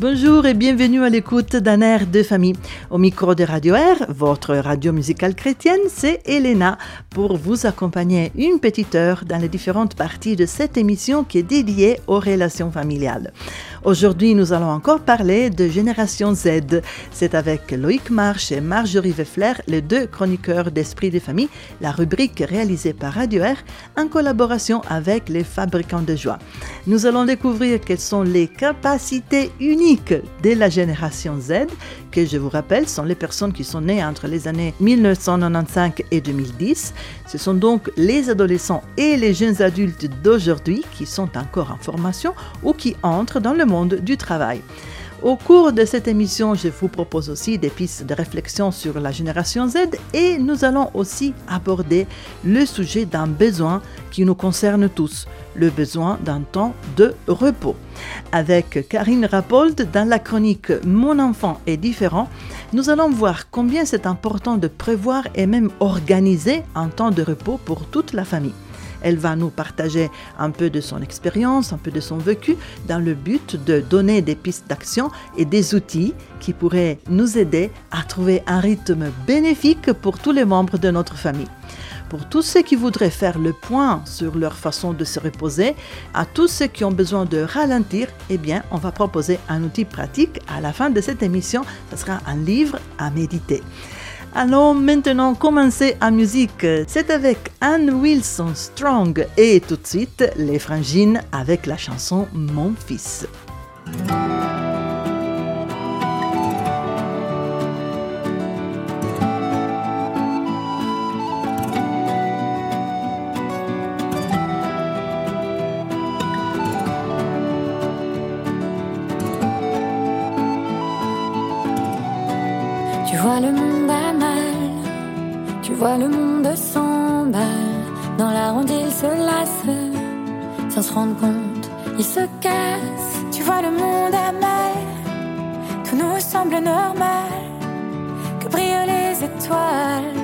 Bonjour et bienvenue à l'écoute d'un air de famille. Au micro de Radio Air, votre radio musicale chrétienne, c'est Elena pour vous accompagner une petite heure dans les différentes parties de cette émission qui est dédiée aux relations familiales. Aujourd'hui, nous allons encore parler de Génération Z. C'est avec Loïc March et Marjorie Weffler, les deux chroniqueurs d'Esprit des familles, la rubrique réalisée par Radio Air en collaboration avec les fabricants de joie. Nous allons découvrir quelles sont les capacités uniques de la Génération Z, que je vous rappelle sont les personnes qui sont nées entre les années 1995 et 2010. Ce sont donc les adolescents et les jeunes adultes d'aujourd'hui qui sont encore en formation ou qui entrent dans le monde du travail. Au cours de cette émission, je vous propose aussi des pistes de réflexion sur la génération Z et nous allons aussi aborder le sujet d'un besoin qui nous concerne tous, le besoin d'un temps de repos. Avec Karine Rapold dans la chronique Mon enfant est différent, nous allons voir combien c'est important de prévoir et même organiser un temps de repos pour toute la famille. Elle va nous partager un peu de son expérience, un peu de son vécu, dans le but de donner des pistes d'action et des outils qui pourraient nous aider à trouver un rythme bénéfique pour tous les membres de notre famille. Pour tous ceux qui voudraient faire le point sur leur façon de se reposer, à tous ceux qui ont besoin de ralentir, eh bien, on va proposer un outil pratique à la fin de cette émission. Ce sera un livre à méditer. Allons maintenant commencer en musique. C'est avec Anne Wilson Strong et tout de suite les frangines avec la chanson Mon fils. S'emballe. Dans la ronde, il se lasse, sans se rendre compte, il se casse. Tu vois le monde à mal, tout nous semble normal. Que brillent les étoiles,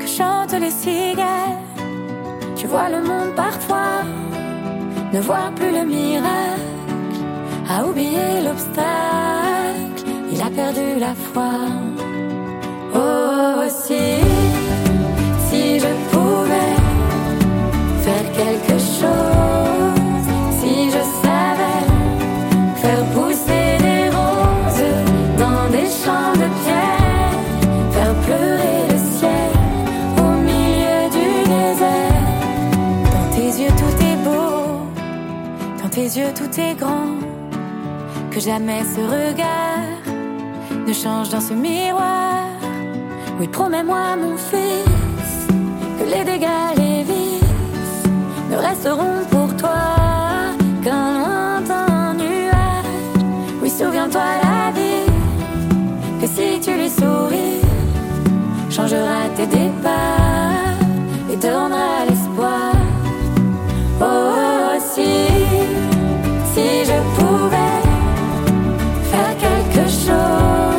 que chantent les cigales. Tu vois le monde parfois, ne voir plus le miracle, à oublier l'obstacle, il a perdu la foi. Yeux tout est grand, que jamais ce regard ne change dans ce miroir. Oui, promets-moi, mon fils, que les dégâts, les vices ne resteront pour toi qu'un lointain nuage. Oui, souviens-toi la vie, que si tu lui souris, changera tes départs et te rendra l'espoir. Oh, si, si je pouvais faire quelque chose,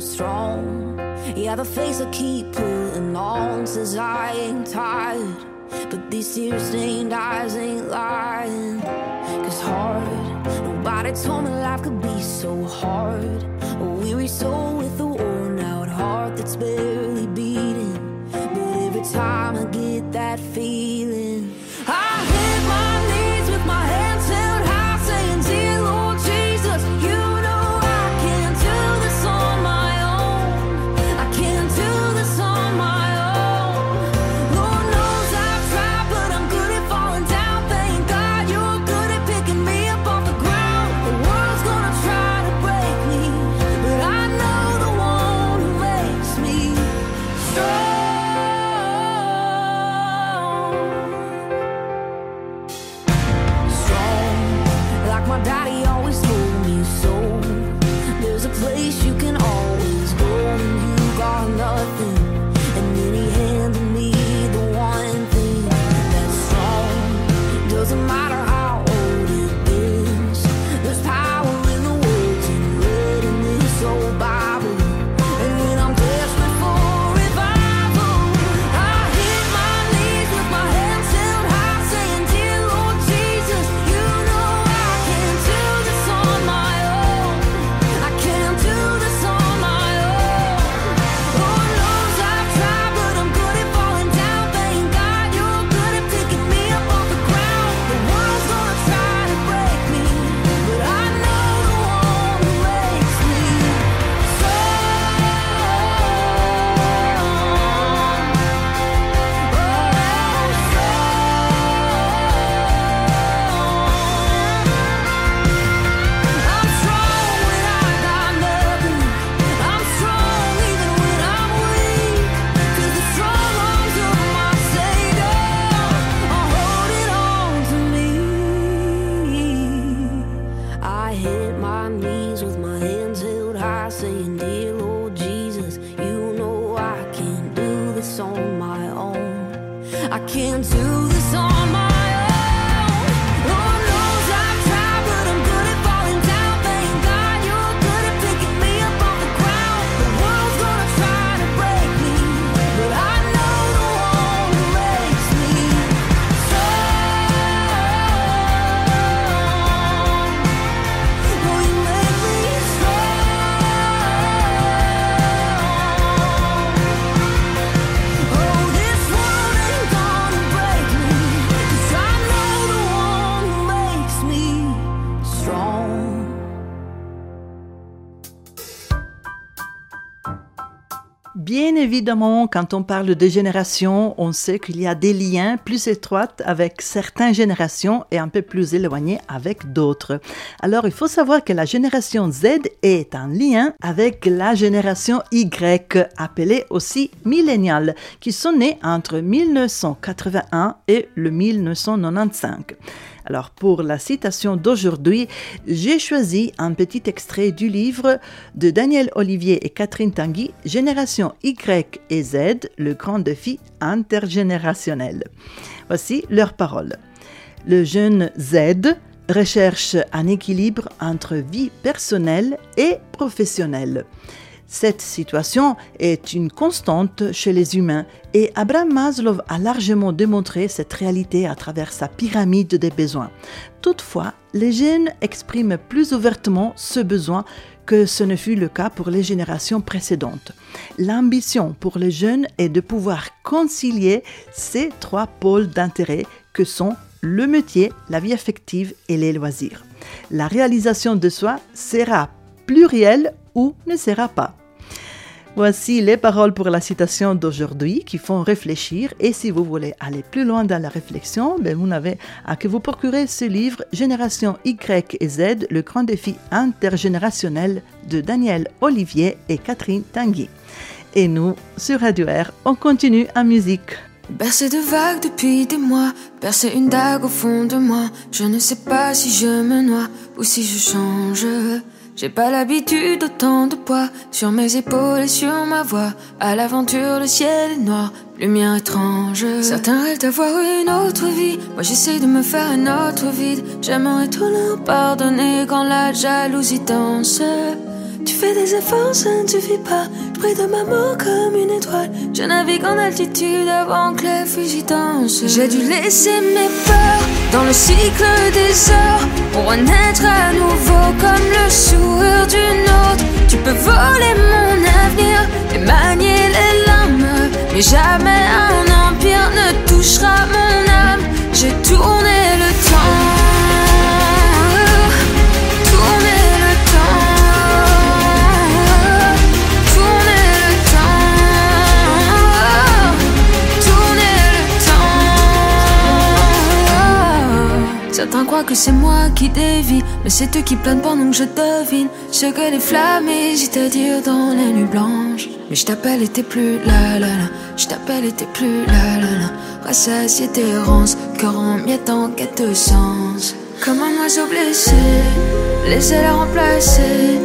Strong. Yeah, the face I keep putting on says I ain't tired. But these tear stained eyes ain't lying. Cause hard, nobody told me life could be so hard. A weary soul with a worn out heart that's barely évidemment, quand on parle de génération, on sait qu'il y a des liens plus étroits avec certaines générations et un peu plus éloignés avec d'autres. Alors, il faut savoir que la génération Z est en lien avec la génération Y, appelée aussi milléniale, qui sont nés entre 1981 et le 1995. Alors pour la citation d'aujourd'hui, j'ai choisi un petit extrait du livre de Daniel Olivier et Catherine Tanguy, Génération Y et Z, le grand défi intergénérationnel. Voici leurs paroles. Le jeune Z recherche un équilibre entre vie personnelle et professionnelle. Cette situation est une constante chez les humains et Abraham Maslow a largement démontré cette réalité à travers sa pyramide des besoins. Toutefois, les jeunes expriment plus ouvertement ce besoin que ce ne fut le cas pour les générations précédentes. L'ambition pour les jeunes est de pouvoir concilier ces trois pôles d'intérêt que sont le métier, la vie affective et les loisirs. La réalisation de soi sera plurielle ou ne sera pas. Voici les paroles pour la citation d'aujourd'hui qui font réfléchir et si vous voulez aller plus loin dans la réflexion, ben vous n'avez à que vous procurer ce livre Génération Y et Z, le grand défi intergénérationnel de Daniel Olivier et Catherine Tanguy. Et nous, sur Radio Air, on continue en musique. J'ai pas l'habitude d'autant de poids sur mes épaules et sur ma voix. À l'aventure, le ciel est noir, lumière étrange. Certains rêvent d'avoir une autre vie. Moi j'essaie de me faire un autre vide. J'aimerais tout leur pardonner quand la jalousie danse. Fais des efforts, ça ne suffit pas. Je brille de ma mort comme une étoile. Je navigue en altitude avant que les dansent. J'ai dû laisser mes peurs dans le cycle des heures pour renaître à nouveau comme le sourire d'une autre. Tu peux voler mon avenir et manier les lames, mais jamais un empire ne touchera mon âme. J'ai tourné que c'est moi qui dévie, mais c'est eux qui planent pendant que je devine ce que les flammes hésitent à dire dans les nuits blanches. Mais je t'appelle et t'es plus là là là. Je t'appelle et t'es plus là là là. Rassasié tes errances, cœur en miettes en quête de sens. Comme un oiseau blessé, laissez-la remplacer.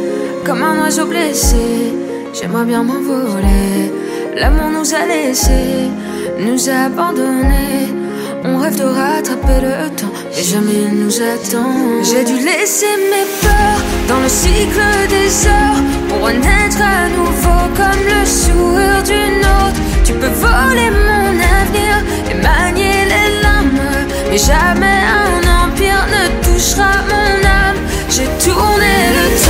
Comme un oiseau blessé, j'aimerais bien m'envoler. L'amour nous a laissés, nous a abandonnés. On rêve de rattraper le temps, mais jamais il nous attend. J'ai dû laisser mes peurs dans le cycle des heures pour renaître à nouveau comme le sourire d'une autre. Tu peux voler mon avenir et manier les lames, mais jamais un empire ne touchera mon âme. J'ai tourné le temps.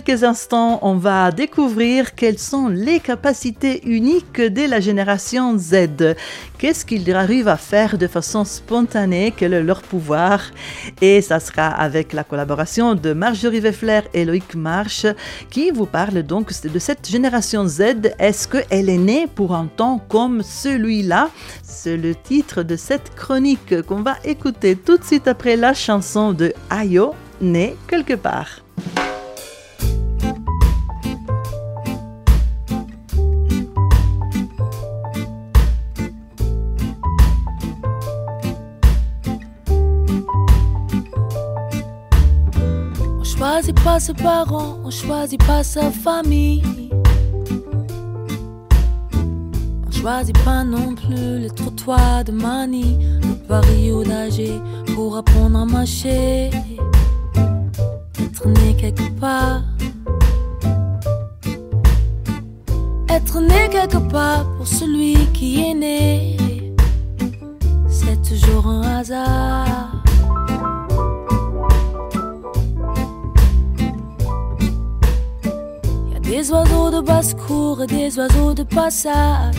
Quelques instants, on va découvrir quelles sont les capacités uniques de la génération Z. Qu'est-ce qu'ils arrivent à faire de façon spontanée, quel est leur pouvoir? Et ça sera avec la collaboration de Marjorie Weffler et Loïc March qui vous parle donc de cette génération Z. Est-ce qu'elle est née pour un temps comme celui-là? C'est le titre de cette chronique qu'on va écouter tout de suite après la chanson de Ayo, née quelque part. Choisit pas ses parents, on choisit pas sa famille. On choisit pas non plus les trottoirs de Mani, le Paris ou d'Alger pour apprendre à marcher. Être né quelque part. Être né quelque part pour celui qui est né, c'est toujours un hasard. Des oiseaux de basse-cour et des oiseaux de passage.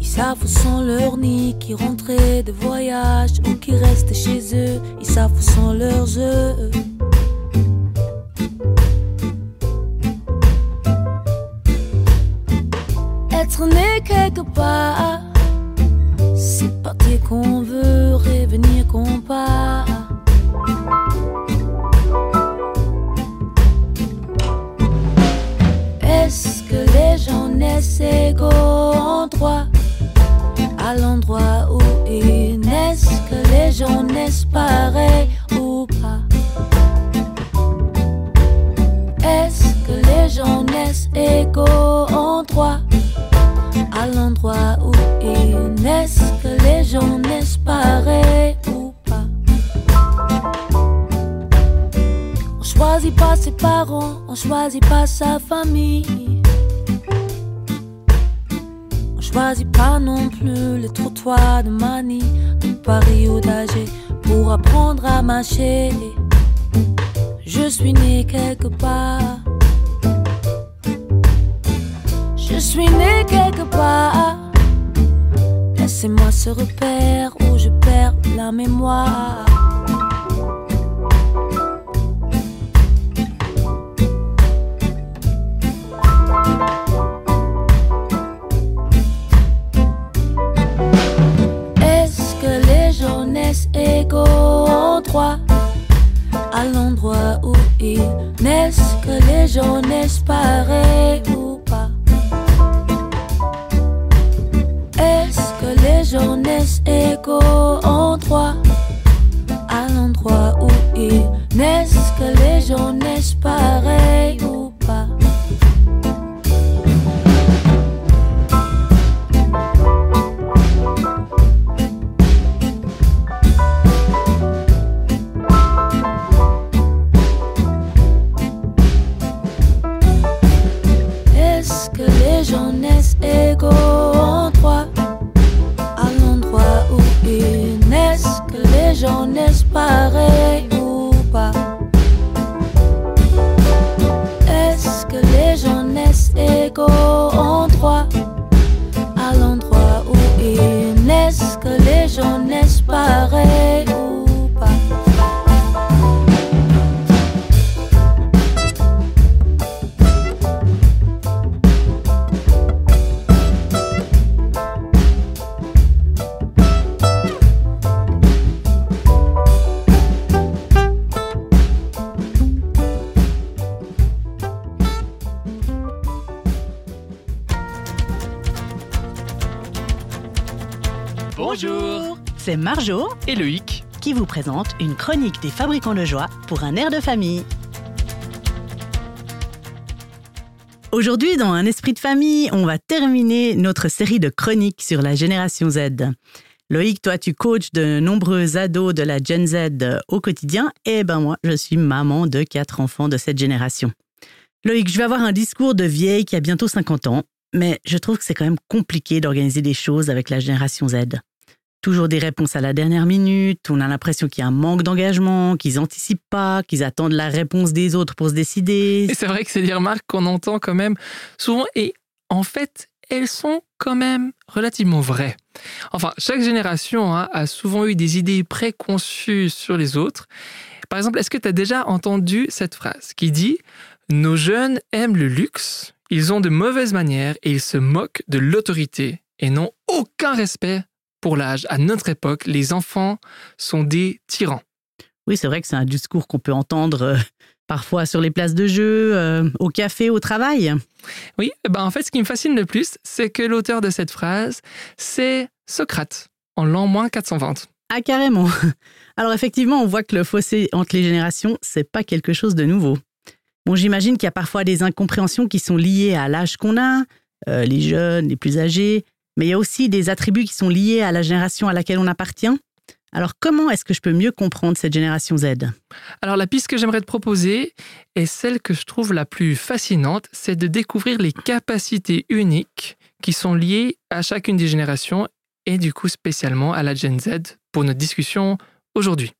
Ils savent où sont leurs nids qui rentraient de voyage ou qui restent chez eux. Ils savent où sont leurs œufs. Être né quelque part, c'est partir qu'on veut, revenir qu'on part. Est-ce que les gens naissent égaux en droit? À l'endroit où ils naissent Que les gens naissent pareils Marjo et Loïc qui vous présente une chronique des fabricants de joie pour un air de famille. Aujourd'hui, dans un esprit de famille, on va terminer notre série de chroniques sur la génération Z. Loïc, toi, tu coaches de nombreux ados de la Gen Z au quotidien, et ben moi, je suis maman de quatre enfants de cette génération. Loïc, je vais avoir un discours de vieille qui a bientôt 50 ans, mais je trouve que c'est quand même compliqué d'organiser des choses avec la génération Z. Toujours des réponses à la dernière minute, on a l'impression qu'il y a un manque d'engagement, qu'ils anticipent pas, qu'ils attendent la réponse des autres pour se décider. Et c'est vrai que c'est des remarques qu'on entend quand même souvent et en fait, elles sont quand même relativement vraies. Enfin, chaque génération hein, a souvent eu des idées préconçues sur les autres. Par exemple, est-ce que tu as déjà entendu cette phrase qui dit ⁇ Nos jeunes aiment le luxe, ils ont de mauvaises manières et ils se moquent de l'autorité et n'ont aucun respect pour l'âge. À notre époque, les enfants sont des tyrans. Oui, c'est vrai que c'est un discours qu'on peut entendre euh, parfois sur les places de jeu, euh, au café, au travail. Oui, eh ben en fait, ce qui me fascine le plus, c'est que l'auteur de cette phrase, c'est Socrate, en l'an moins 420. Ah, carrément. Alors effectivement, on voit que le fossé entre les générations, c'est pas quelque chose de nouveau. Bon, j'imagine qu'il y a parfois des incompréhensions qui sont liées à l'âge qu'on a, euh, les jeunes, les plus âgés, mais il y a aussi des attributs qui sont liés à la génération à laquelle on appartient. Alors comment est-ce que je peux mieux comprendre cette génération Z? Alors la piste que j'aimerais te proposer est celle que je trouve la plus fascinante, c'est de découvrir les capacités uniques qui sont liées à chacune des générations et du coup spécialement à la Gen Z pour notre discussion aujourd'hui.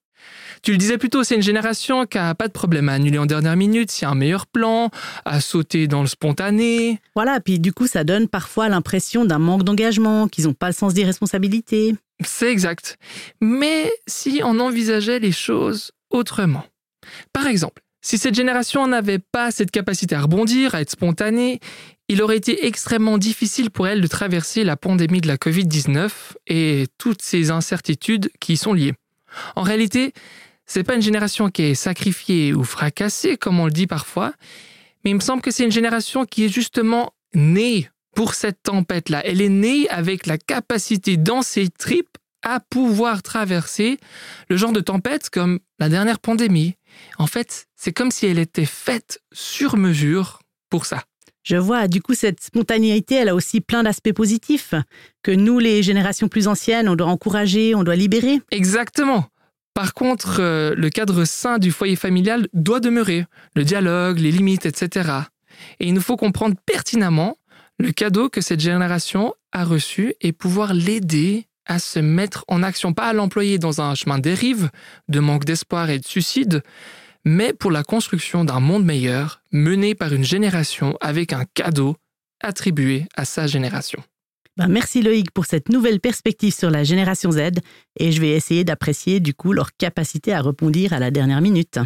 Tu le disais plutôt, c'est une génération qui a pas de problème à annuler en dernière minute s'il y a un meilleur plan, à sauter dans le spontané. Voilà, puis du coup, ça donne parfois l'impression d'un manque d'engagement, qu'ils n'ont pas le sens des responsabilités. C'est exact. Mais si on envisageait les choses autrement. Par exemple, si cette génération n'avait pas cette capacité à rebondir, à être spontanée, il aurait été extrêmement difficile pour elle de traverser la pandémie de la Covid-19 et toutes ces incertitudes qui y sont liées. En réalité, c'est pas une génération qui est sacrifiée ou fracassée, comme on le dit parfois, mais il me semble que c'est une génération qui est justement née pour cette tempête-là. Elle est née avec la capacité dans ses tripes à pouvoir traverser le genre de tempête comme la dernière pandémie. En fait, c'est comme si elle était faite sur mesure pour ça. Je vois, du coup, cette spontanéité, elle a aussi plein d'aspects positifs que nous, les générations plus anciennes, on doit encourager, on doit libérer. Exactement. Par contre, euh, le cadre sain du foyer familial doit demeurer, le dialogue, les limites, etc. Et il nous faut comprendre pertinemment le cadeau que cette génération a reçu et pouvoir l'aider à se mettre en action, pas à l'employer dans un chemin dérive, de manque d'espoir et de suicide, mais pour la construction d'un monde meilleur mené par une génération avec un cadeau attribué à sa génération. Ben, merci Loïc pour cette nouvelle perspective sur la génération Z et je vais essayer d'apprécier du coup leur capacité à répondre à la dernière minute.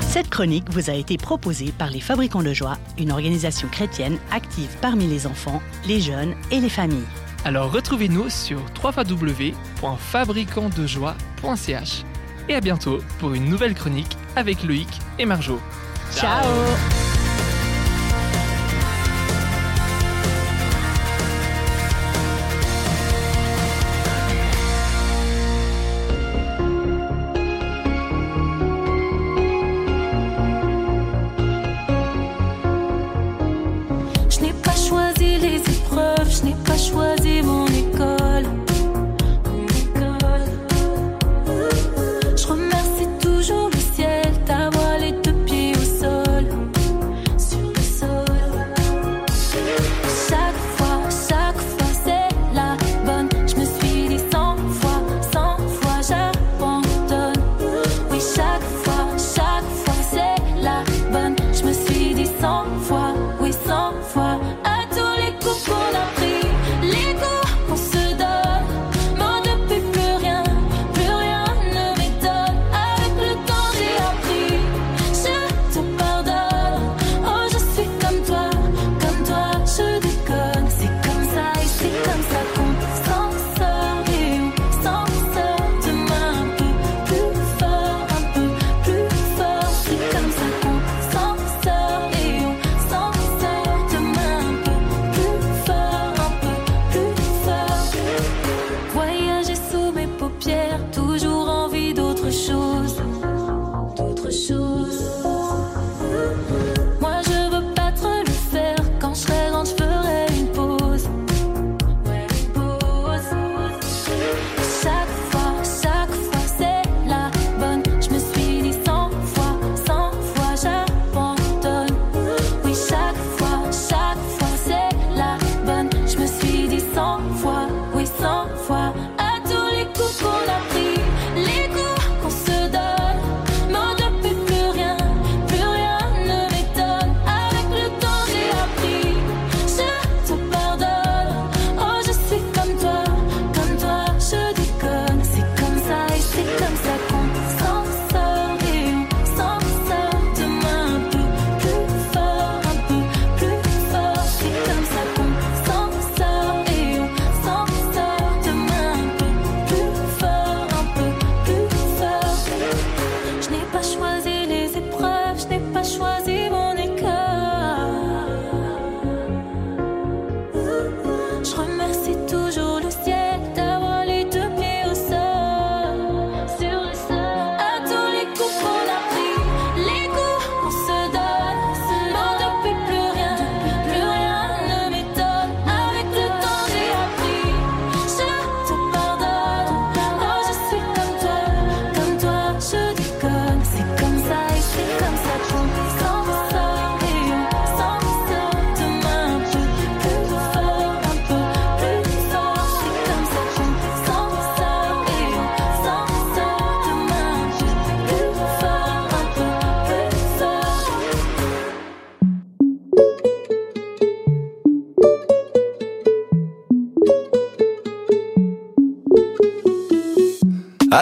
Cette chronique vous a été proposée par les Fabricants de Joie, une organisation chrétienne active parmi les enfants, les jeunes et les familles. Alors retrouvez-nous sur www.fabricantdejoie.ch et à bientôt pour une nouvelle chronique avec Loïc et Marjo. Ciao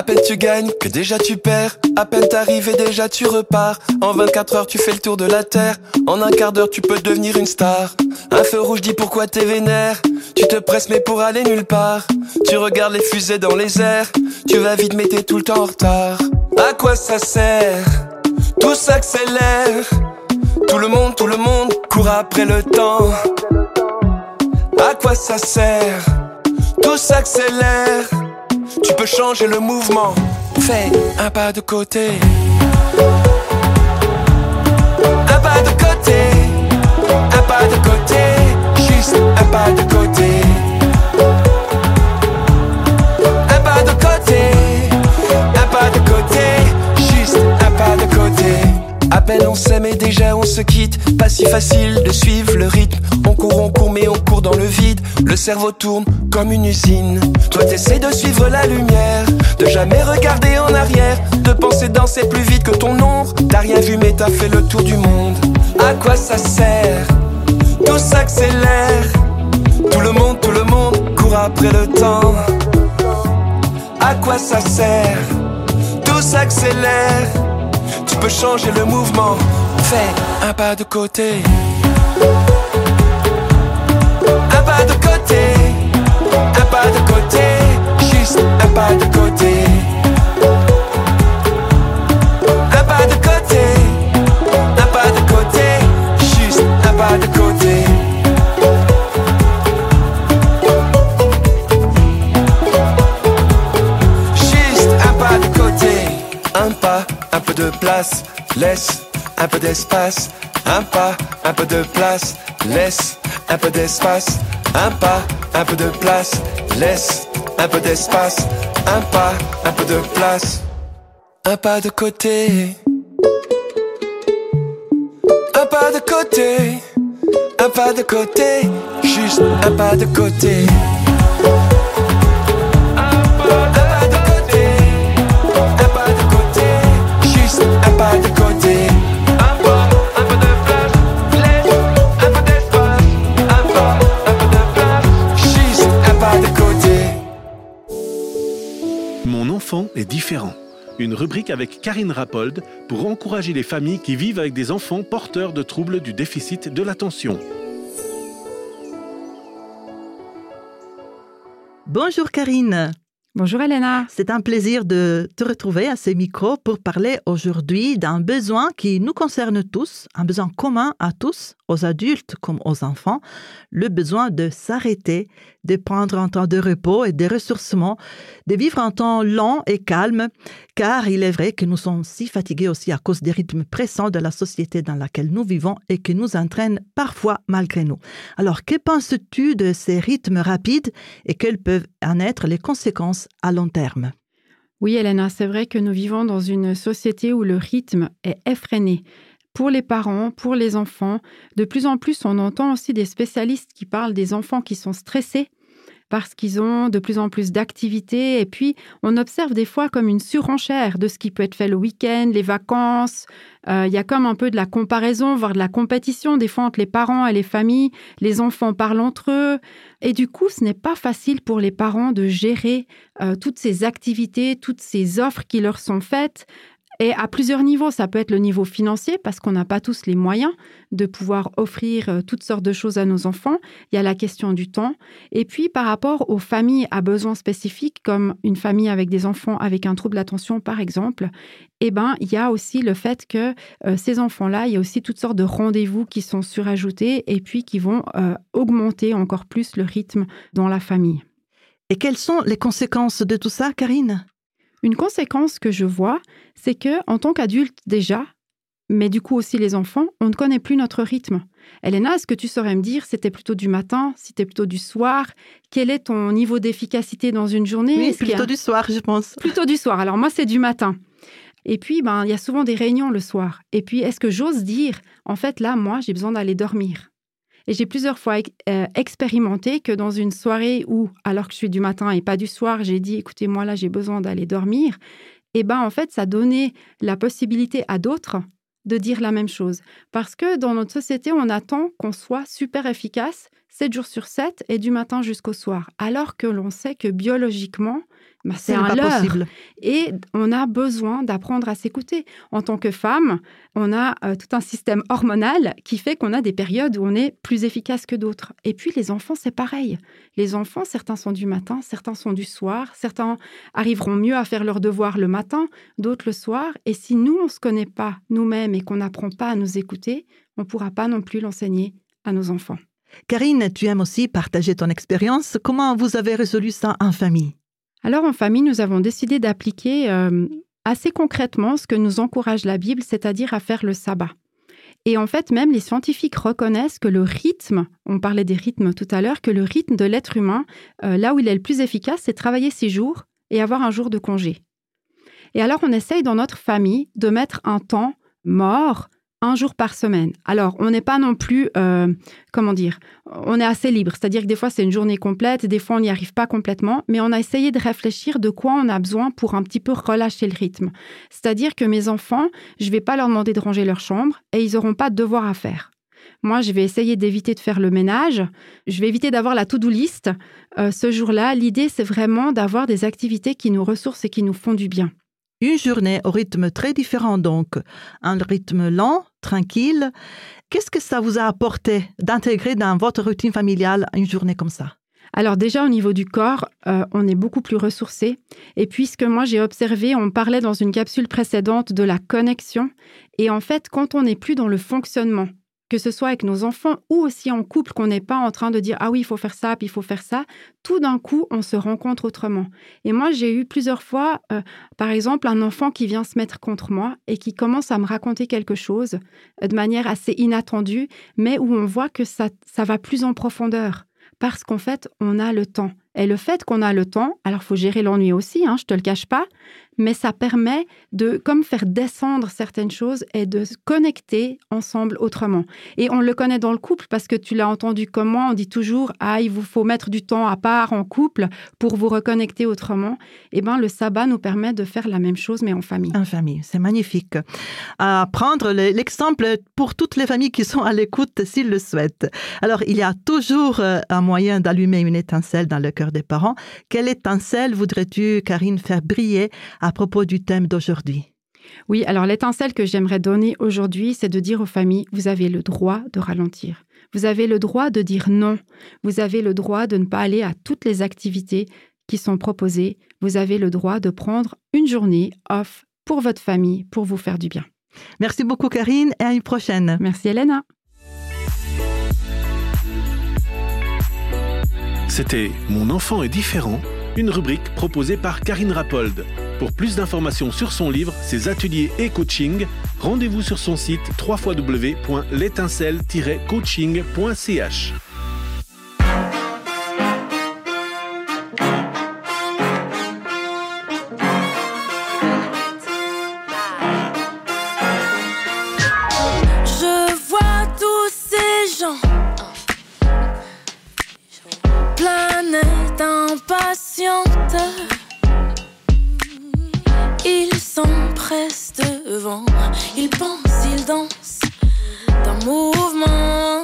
À peine tu gagnes que déjà tu perds. À peine t'arrives et déjà tu repars. En 24 heures tu fais le tour de la terre. En un quart d'heure tu peux devenir une star. Un feu rouge dit pourquoi t'es vénère. Tu te presses mais pour aller nulle part. Tu regardes les fusées dans les airs. Tu vas vite mais t'es tout le temps en retard. À quoi ça sert? Tout s'accélère. Tout le monde, tout le monde court après le temps. À quoi ça sert? Tout s'accélère. Tu peux changer le mouvement. Fais un pas de côté. Un pas de côté. Un pas de côté. Juste un pas de côté. On s'aime et déjà on se quitte. Pas si facile de suivre le rythme. On court, on court, mais on court dans le vide. Le cerveau tourne comme une usine. Toi t'essaies de suivre la lumière, de jamais regarder en arrière, de penser danser plus vite que ton ombre. T'as rien vu mais t'as fait le tour du monde. À quoi ça sert? Tout s'accélère. Tout le monde, tout le monde court après le temps. À quoi ça sert? Tout s'accélère. Tu peux changer le mouvement. Fais un pas de côté. Un pas de côté. Un pas de côté. Juste un pas de côté. Laisse un peu d'espace. Un pas, un peu de place. Laisse un peu d'espace. Un pas, un peu de place. Laisse un peu d'espace. Un pas, un peu de place. Un pas de côté. Un pas de côté. Un pas de côté. Juste un pas de côté. Un pas de côté. Un pas de côté. Juste un pas de côté. Enfant est différent. Une rubrique avec Karine Rappold pour encourager les familles qui vivent avec des enfants porteurs de troubles du déficit de l'attention. Bonjour Karine. Bonjour Elena. C'est un plaisir de te retrouver à ces micros pour parler aujourd'hui d'un besoin qui nous concerne tous, un besoin commun à tous, aux adultes comme aux enfants, le besoin de s'arrêter, de prendre un temps de repos et de ressourcement, de vivre un temps lent et calme, car il est vrai que nous sommes si fatigués aussi à cause des rythmes pressants de la société dans laquelle nous vivons et qui nous entraînent parfois malgré nous. Alors, que penses-tu de ces rythmes rapides et quelles peuvent en être les conséquences à long terme? Oui Elena, c'est vrai que nous vivons dans une société où le rythme est effréné. Pour les parents, pour les enfants, de plus en plus on entend aussi des spécialistes qui parlent des enfants qui sont stressés parce qu'ils ont de plus en plus d'activités. Et puis, on observe des fois comme une surenchère de ce qui peut être fait le week-end, les vacances. Euh, Il y a comme un peu de la comparaison, voire de la compétition, des fois entre les parents et les familles. Les enfants parlent entre eux. Et du coup, ce n'est pas facile pour les parents de gérer euh, toutes ces activités, toutes ces offres qui leur sont faites. Et à plusieurs niveaux, ça peut être le niveau financier, parce qu'on n'a pas tous les moyens de pouvoir offrir euh, toutes sortes de choses à nos enfants. Il y a la question du temps. Et puis, par rapport aux familles à besoins spécifiques, comme une famille avec des enfants avec un trouble d'attention, par exemple, eh ben, il y a aussi le fait que euh, ces enfants-là, il y a aussi toutes sortes de rendez-vous qui sont surajoutés et puis qui vont euh, augmenter encore plus le rythme dans la famille. Et quelles sont les conséquences de tout ça, Karine? Une conséquence que je vois, c'est que en tant qu'adulte déjà, mais du coup aussi les enfants, on ne connaît plus notre rythme. Elena, est-ce que tu saurais me dire c'était plutôt du matin, c'était plutôt du soir? Quel est ton niveau d'efficacité dans une journée? Oui, a- plutôt du soir, je pense. Plutôt du soir. Alors moi, c'est du matin. Et puis, ben, il y a souvent des réunions le soir. Et puis, est-ce que j'ose dire, en fait, là, moi, j'ai besoin d'aller dormir? Et j'ai plusieurs fois euh, expérimenté que dans une soirée où, alors que je suis du matin et pas du soir, j'ai dit, écoutez, moi, là, j'ai besoin d'aller dormir. Et ben, en fait, ça donnait la possibilité à d'autres de dire la même chose. Parce que dans notre société, on attend qu'on soit super efficace 7 jours sur 7 et du matin jusqu'au soir. Alors que l'on sait que biologiquement, bah, c'est un pas leurre. possible. Et on a besoin d'apprendre à s'écouter. En tant que femme, on a euh, tout un système hormonal qui fait qu'on a des périodes où on est plus efficace que d'autres. Et puis les enfants, c'est pareil. Les enfants, certains sont du matin, certains sont du soir, certains arriveront mieux à faire leurs devoirs le matin, d'autres le soir. Et si nous, on ne se connaît pas nous-mêmes et qu'on n'apprend pas à nous écouter, on ne pourra pas non plus l'enseigner à nos enfants. Karine, tu aimes aussi partager ton expérience. Comment vous avez résolu ça en famille? Alors en famille, nous avons décidé d'appliquer euh, assez concrètement ce que nous encourage la Bible, c'est-à-dire à faire le sabbat. Et en fait, même les scientifiques reconnaissent que le rythme, on parlait des rythmes tout à l'heure, que le rythme de l'être humain, euh, là où il est le plus efficace, c'est travailler six jours et avoir un jour de congé. Et alors, on essaye dans notre famille de mettre un temps mort un jour par semaine. Alors, on n'est pas non plus, euh, comment dire, on est assez libre. C'est-à-dire que des fois, c'est une journée complète, des fois, on n'y arrive pas complètement, mais on a essayé de réfléchir de quoi on a besoin pour un petit peu relâcher le rythme. C'est-à-dire que mes enfants, je vais pas leur demander de ranger leur chambre et ils n'auront pas de devoirs à faire. Moi, je vais essayer d'éviter de faire le ménage. Je vais éviter d'avoir la to-do list. Euh, ce jour-là, l'idée, c'est vraiment d'avoir des activités qui nous ressourcent et qui nous font du bien. Une journée au rythme très différent donc, un rythme lent, tranquille. Qu'est-ce que ça vous a apporté d'intégrer dans votre routine familiale une journée comme ça? Alors déjà au niveau du corps, euh, on est beaucoup plus ressourcé. Et puisque moi j'ai observé, on parlait dans une capsule précédente de la connexion. Et en fait, quand on n'est plus dans le fonctionnement, que ce soit avec nos enfants ou aussi en couple, qu'on n'est pas en train de dire ah oui, il faut faire ça, puis il faut faire ça, tout d'un coup, on se rencontre autrement. Et moi, j'ai eu plusieurs fois, euh, par exemple, un enfant qui vient se mettre contre moi et qui commence à me raconter quelque chose euh, de manière assez inattendue, mais où on voit que ça, ça va plus en profondeur. Parce qu'en fait, on a le temps. Et le fait qu'on a le temps, alors faut gérer l'ennui aussi, hein, je te le cache pas, mais ça permet de comme faire descendre certaines choses et de se connecter ensemble autrement. Et on le connaît dans le couple parce que tu l'as entendu comme moi, on dit toujours ah il vous faut mettre du temps à part en couple pour vous reconnecter autrement. Eh ben le sabbat nous permet de faire la même chose mais en famille. En famille, c'est magnifique. À prendre le- l'exemple pour toutes les familles qui sont à l'écoute s'ils le souhaitent. Alors, il y a toujours euh, un moyen d'allumer une étincelle dans le cœur des parents. Quelle étincelle voudrais-tu, Karine, faire briller propos du thème d'aujourd'hui Oui, alors l'étincelle que j'aimerais donner aujourd'hui, c'est de dire aux familles, vous avez le droit de ralentir. Vous avez le droit de dire non. Vous avez le droit de ne pas aller à toutes les activités qui sont proposées. Vous avez le droit de prendre une journée off pour votre famille, pour vous faire du bien. Merci beaucoup, Karine, et à une prochaine. Merci, Elena. C'était Mon enfant est différent, une rubrique proposée par Karine Rappold. Pour plus d'informations sur son livre, ses ateliers et coaching, rendez-vous sur son site www.l'étincelle-coaching.ch. patiente. Ils s'empressent devant, ils pensent, ils dansent d'un mouvement.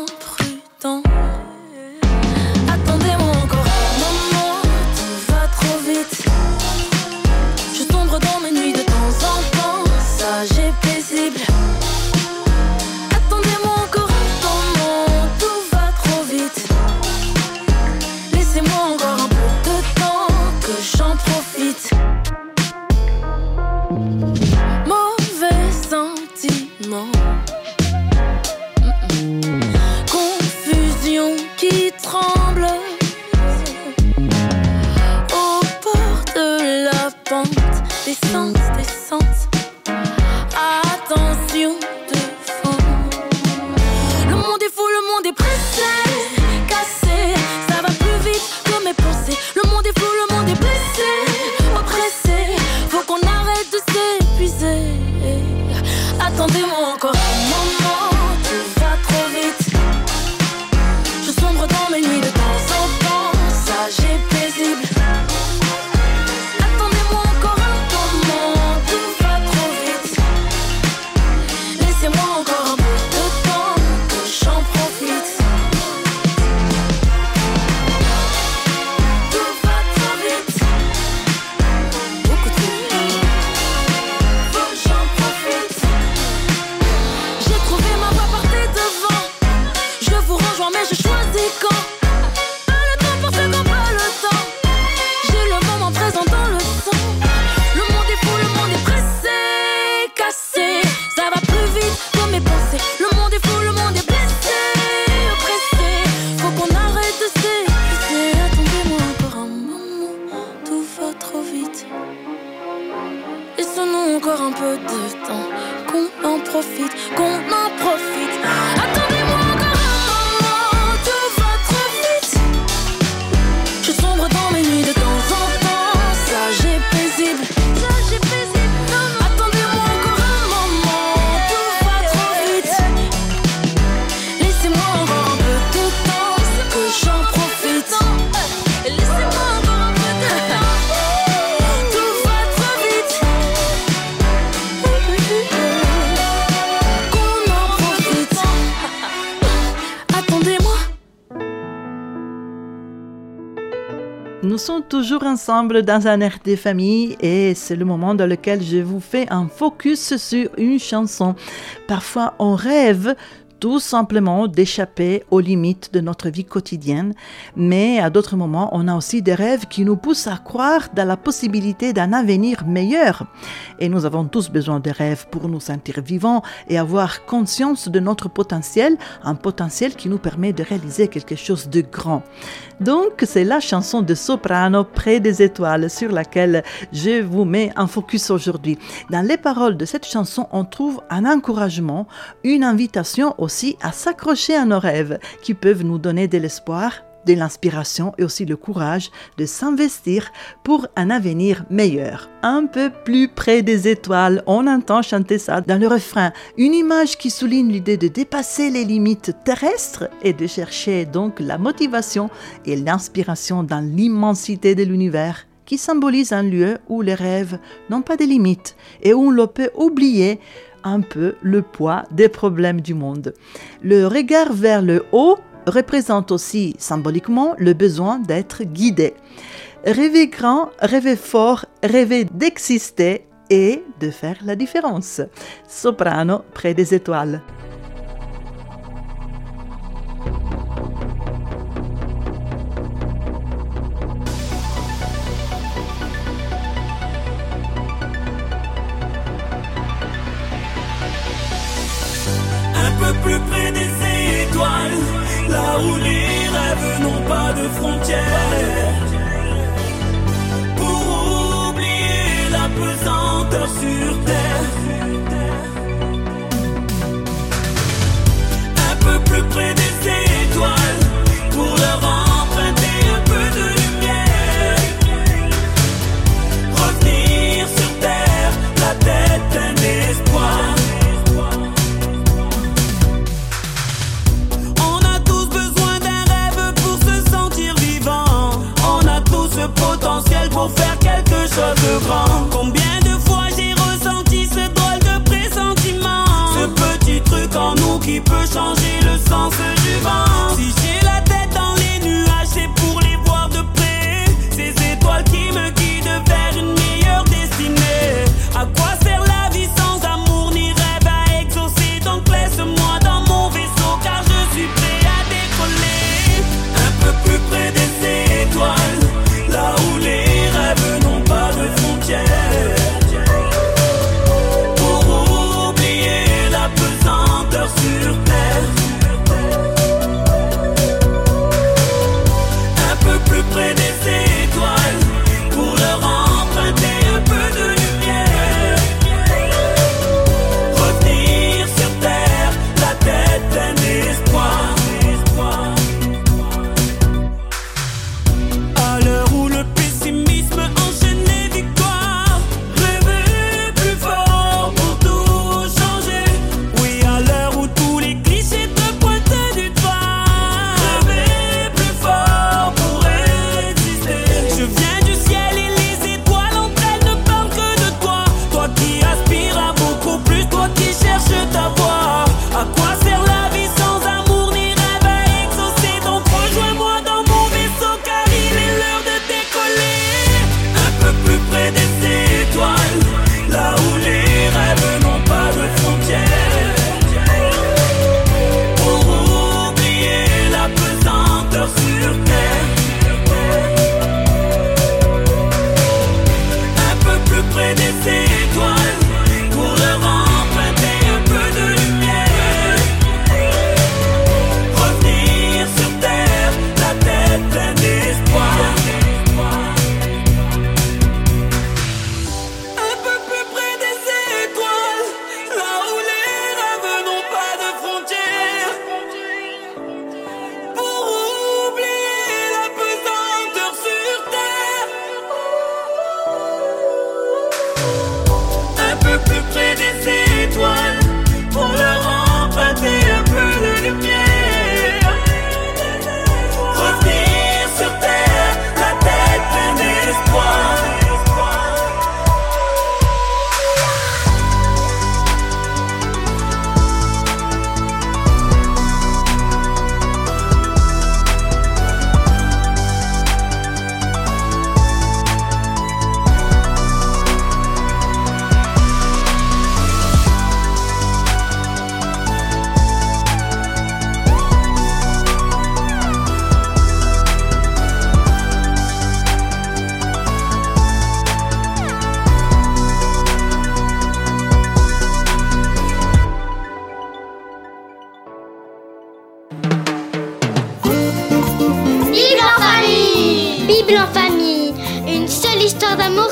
Sommes toujours ensemble dans un air des familles et c'est le moment dans lequel je vous fais un focus sur une chanson. Parfois, on rêve tout simplement d'échapper aux limites de notre vie quotidienne, mais à d'autres moments, on a aussi des rêves qui nous poussent à croire dans la possibilité d'un avenir meilleur. Et nous avons tous besoin de rêves pour nous sentir vivants et avoir conscience de notre potentiel, un potentiel qui nous permet de réaliser quelque chose de grand. Donc, c'est la chanson de soprano Près des étoiles sur laquelle je vous mets un focus aujourd'hui. Dans les paroles de cette chanson, on trouve un encouragement, une invitation aussi à s'accrocher à nos rêves qui peuvent nous donner de l'espoir de l'inspiration et aussi le courage de s'investir pour un avenir meilleur. Un peu plus près des étoiles, on entend chanter ça dans le refrain, une image qui souligne l'idée de dépasser les limites terrestres et de chercher donc la motivation et l'inspiration dans l'immensité de l'univers qui symbolise un lieu où les rêves n'ont pas de limites et où l'on peut oublier un peu le poids des problèmes du monde. Le regard vers le haut représente aussi symboliquement le besoin d'être guidé. Rêver grand, rêver fort, rêver d'exister et de faire la différence. Soprano près des étoiles. un peu plus près des étoiles, là où les rêves n'ont pas de frontières. Pour oublier la pesanteur sur terre. Un peu plus près des étoiles, pour leur Combien de fois j'ai ressenti ce drôle de pressentiment? Ce petit truc en nous qui peut changer le sens du vent.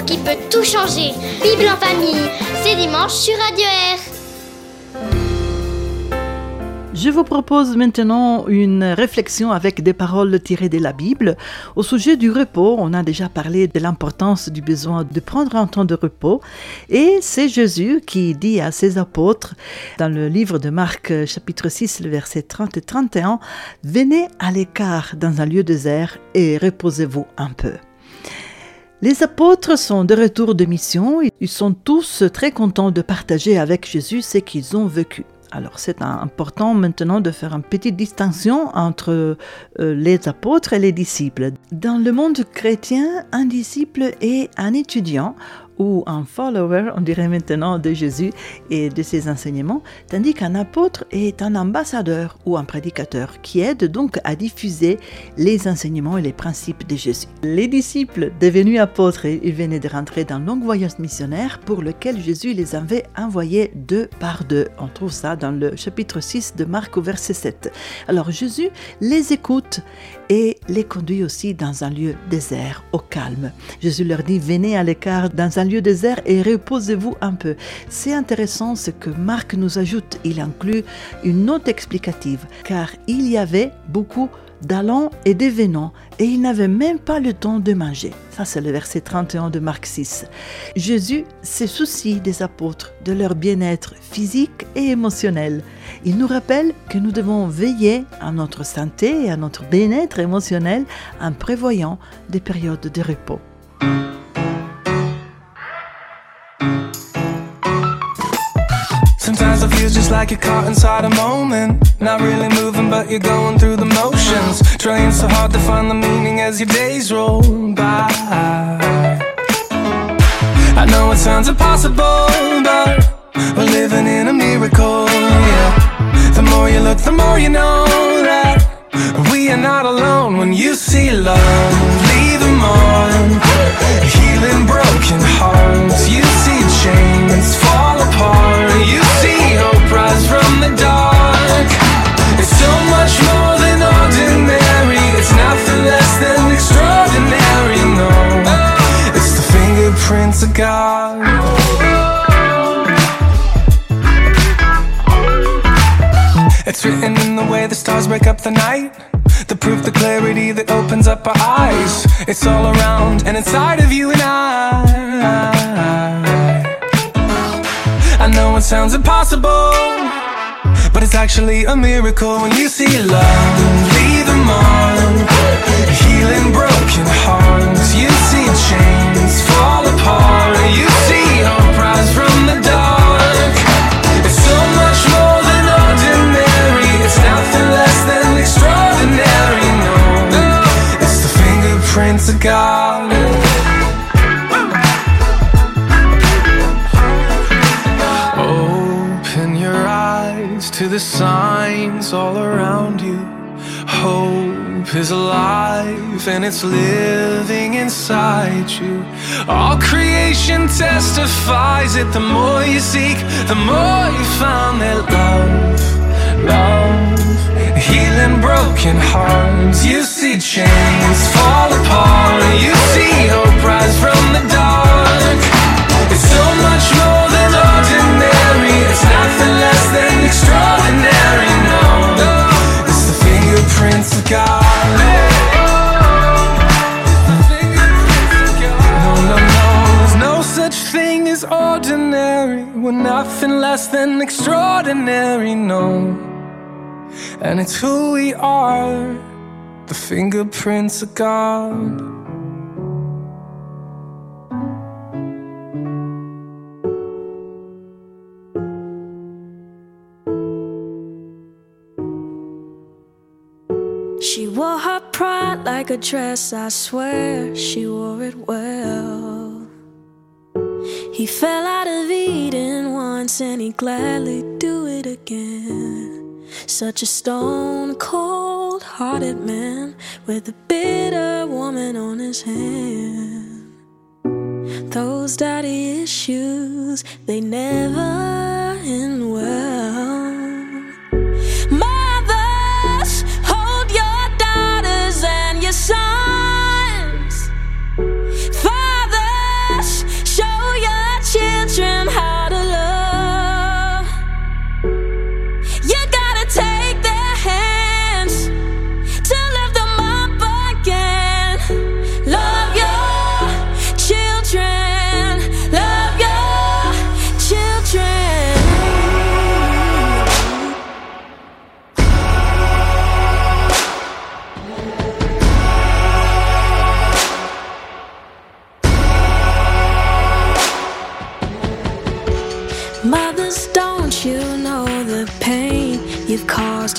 Qui peut tout changer. Bible en famille, c'est dimanche sur Radio Air. Je vous propose maintenant une réflexion avec des paroles tirées de la Bible. Au sujet du repos, on a déjà parlé de l'importance du besoin de prendre un temps de repos. Et c'est Jésus qui dit à ses apôtres, dans le livre de Marc chapitre 6, le verset 30 et 31, Venez à l'écart dans un lieu désert et reposez-vous un peu. Les apôtres sont de retour de mission. Ils sont tous très contents de partager avec Jésus ce qu'ils ont vécu. Alors c'est important maintenant de faire une petite distinction entre euh, les apôtres et les disciples. Dans le monde chrétien, un disciple est un étudiant ou un follower, on dirait maintenant, de Jésus et de ses enseignements, tandis qu'un apôtre est un ambassadeur ou un prédicateur qui aide donc à diffuser les enseignements et les principes de Jésus. Les disciples devenus apôtres, ils venaient de rentrer dans un long voyage missionnaire pour lequel Jésus les avait envoyés deux par deux. On trouve ça dans le chapitre 6 de Marc au verset 7. Alors Jésus les écoute et les conduit aussi dans un lieu désert, au calme. Jésus leur dit, venez à l'écart dans un lieu désert et reposez-vous un peu. C'est intéressant ce que Marc nous ajoute. Il inclut une note explicative, car il y avait beaucoup d'allants et de et ils n'avaient même pas le temps de manger. Ça, c'est le verset 31 de Marc 6. Jésus se soucie des apôtres, de leur bien-être physique et émotionnel. Il nous rappelle que nous devons veiller à notre santé et à notre bien-être émotionnel en prévoyant des périodes de repos. Sometimes I feel just like you're caught inside a moment. Not really moving, but you're going through the motions. Trying so hard to find the meaning as your days roll by. I know it sounds impossible, but we're living in a miracle, yeah. The more you look, the more you know that we are not alone. When you see love, leave them on. Healing broken hearts, you see chains fall apart. You see hope rise from the dark. It's so much more than ordinary. It's nothing less than extraordinary. No, it's the fingerprints of God. It's written in the way the stars break up the night. The proof, the clarity that opens up our eyes. It's all around and inside of you and I. I know it sounds impossible, but it's actually a miracle when you see love. Leave them on, healing broken hearts. You see chains fall apart. You see hope fingerprints of God. Open your eyes to the signs all around you. Hope is alive and it's living inside you. All creation testifies it. The more you seek, the more you find that love, love, healing broken hearts. You see chains fall apart. You see hope rise from the dark. It's so much more than ordinary. It's nothing less than extraordinary. No, it's the fingerprints of God. No, no, no, there's no such thing as ordinary. We're nothing less than extraordinary. No, and it's who we are. The fingerprints of God. She wore her pride like a dress, I swear she wore it well. He fell out of Eden once and he'd gladly do it again. Such a stone cold hearted man with a bitter woman on his hand. Those daddy issues, they never end well.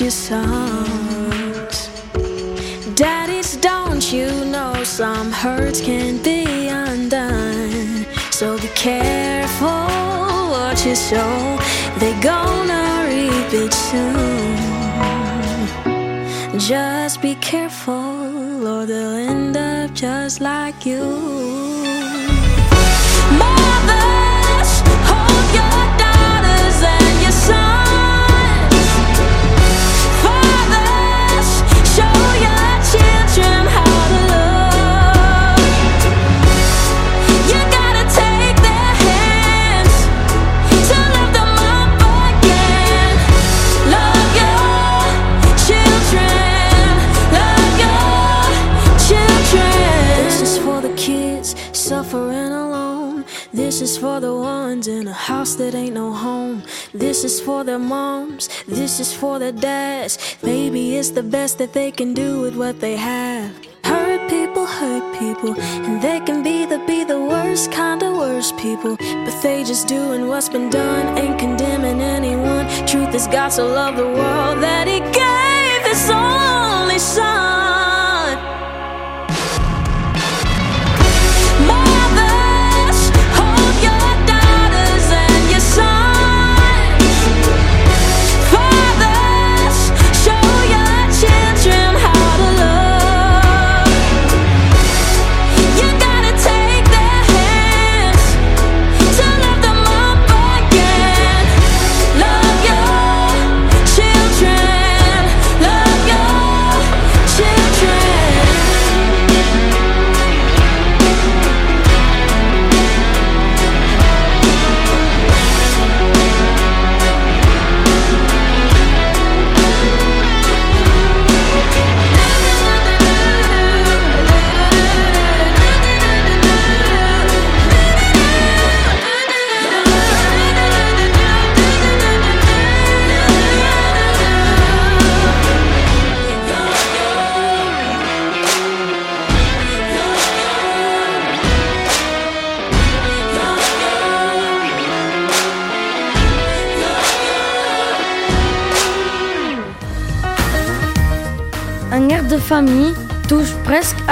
You've your sons? Daddies, don't you know some hurts can't be undone? So be careful what you sow, they're gonna reap it soon. Just be careful, or they'll end up just like you. That ain't no home. This is for their moms. This is for their dads. Maybe it's the best that they can do with what they have. Hurt people hurt people, and they can be the be the worst kind of worst. worst people, but they just doing what's been done, ain't condemning anyone. Truth is, God so loved the world that He gave His only Son.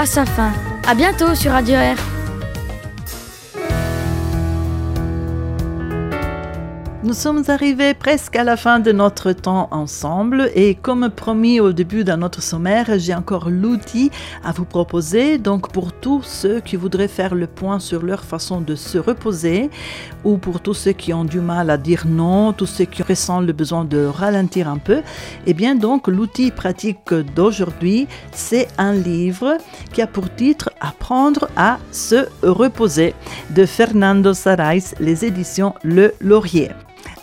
À sa fin. À bientôt sur Radio Air. Nous sommes arrivés presque à la fin de notre temps ensemble et comme promis au début de notre sommaire, j'ai encore l'outil à vous proposer. Donc pour tous ceux qui voudraient faire le point sur leur façon de se reposer ou pour tous ceux qui ont du mal à dire non, tous ceux qui ressentent le besoin de ralentir un peu, eh bien donc l'outil pratique d'aujourd'hui, c'est un livre qui a pour titre Apprendre à se reposer de Fernando Sarais, les éditions Le Laurier.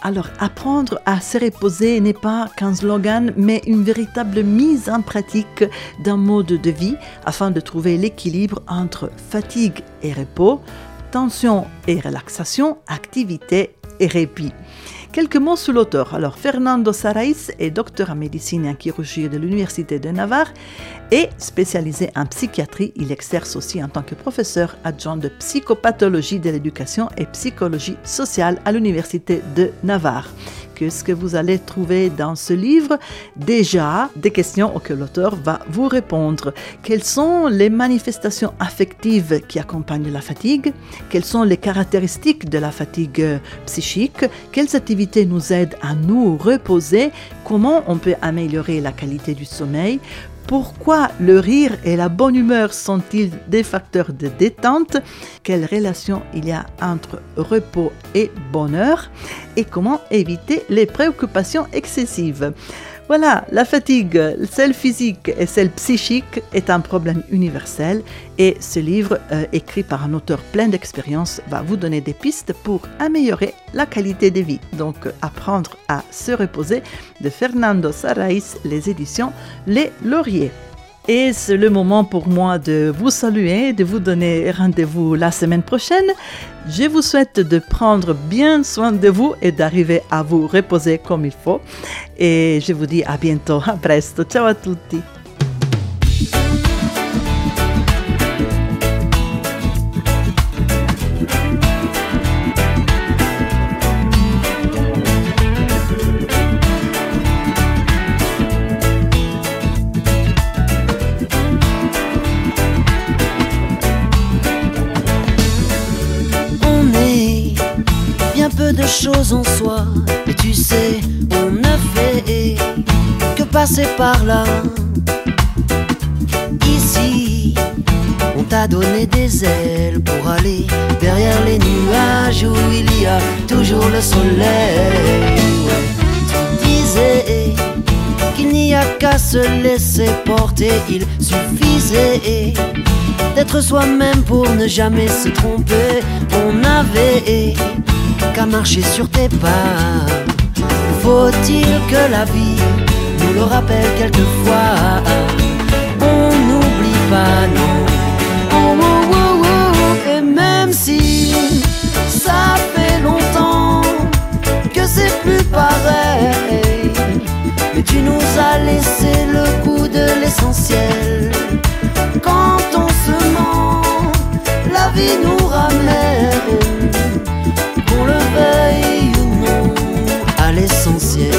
Alors, apprendre à se reposer n'est pas qu'un slogan, mais une véritable mise en pratique d'un mode de vie afin de trouver l'équilibre entre fatigue et repos, tension et relaxation, activité et répit. Quelques mots sur l'auteur. Alors, Fernando Sarais est docteur en médecine et en chirurgie de l'Université de Navarre et spécialisé en psychiatrie. Il exerce aussi en tant que professeur adjoint de psychopathologie de l'éducation et psychologie sociale à l'Université de Navarre. Qu'est-ce que vous allez trouver dans ce livre Déjà, des questions auxquelles l'auteur va vous répondre. Quelles sont les manifestations affectives qui accompagnent la fatigue? Quelles sont les caractéristiques de la fatigue psychique? Quelles activités nous aident à nous reposer? Comment on peut améliorer la qualité du sommeil? Pourquoi le rire et la bonne humeur sont-ils des facteurs de détente? Quelle relation il y a entre repos et bonheur? Et comment éviter les préoccupations excessives? Voilà, la fatigue, celle physique et celle psychique, est un problème universel et ce livre, euh, écrit par un auteur plein d'expérience, va vous donner des pistes pour améliorer la qualité de vie. Donc, apprendre à se reposer de Fernando Sarais, les éditions Les Lauriers. Et c'est le moment pour moi de vous saluer, de vous donner rendez-vous la semaine prochaine. Je vous souhaite de prendre bien soin de vous et d'arriver à vous reposer comme il faut. Et je vous dis à bientôt, à presto. Ciao a tutti. En soi, et tu sais, on ne fait que passer par là. Ici, on t'a donné des ailes pour aller derrière les nuages où il y a toujours le soleil. Tu disais qu'il n'y a qu'à se laisser porter, il suffisait d'être soi-même pour ne jamais se tromper. On n'avait qu'à marcher sur tes pas. Faut-il que la vie nous le rappelle quelquefois? On n'oublie pas, non. Oh, oh, oh, oh. Et même si ça fait longtemps que c'est plus pareil, mais tu nous as laissé le goût de l'essentiel. Quand on se ment, la vie nous ramène veille ou à l'essentiel.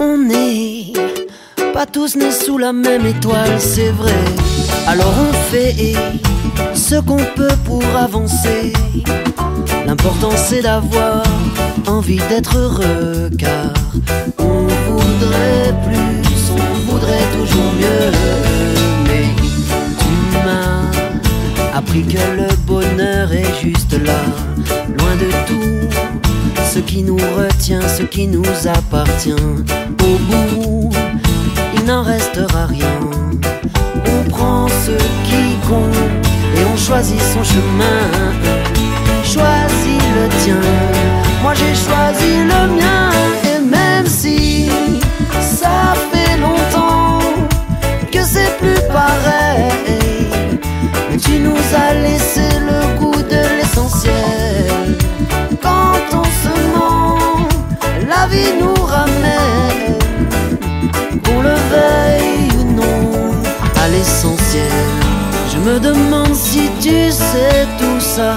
On n'est pas tous nés sous la même étoile, c'est vrai. Alors on fait ce qu'on peut pour avancer. L'important c'est d'avoir envie d'être heureux car on voudrait plus on voudrait toujours mieux. Mais tu m'as appris que le bonheur est juste là, loin de tout. Ce qui nous retient, ce qui nous appartient. Au bout, il n'en restera rien. On prend ce qui compte et on choisit son chemin. Choisis le tien, moi j'ai choisi le mien. Et même si ça fait pareil, tu nous as laissé le goût de l'essentiel. Quand on se ment, la vie nous ramène, qu'on le veuille ou non, à l'essentiel. Je me demande si tu sais tout ça.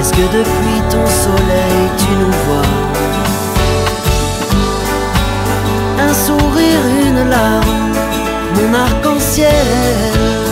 Est-ce que depuis ton soleil tu nous vois? Un sourire, une larme, mon arc-en-ciel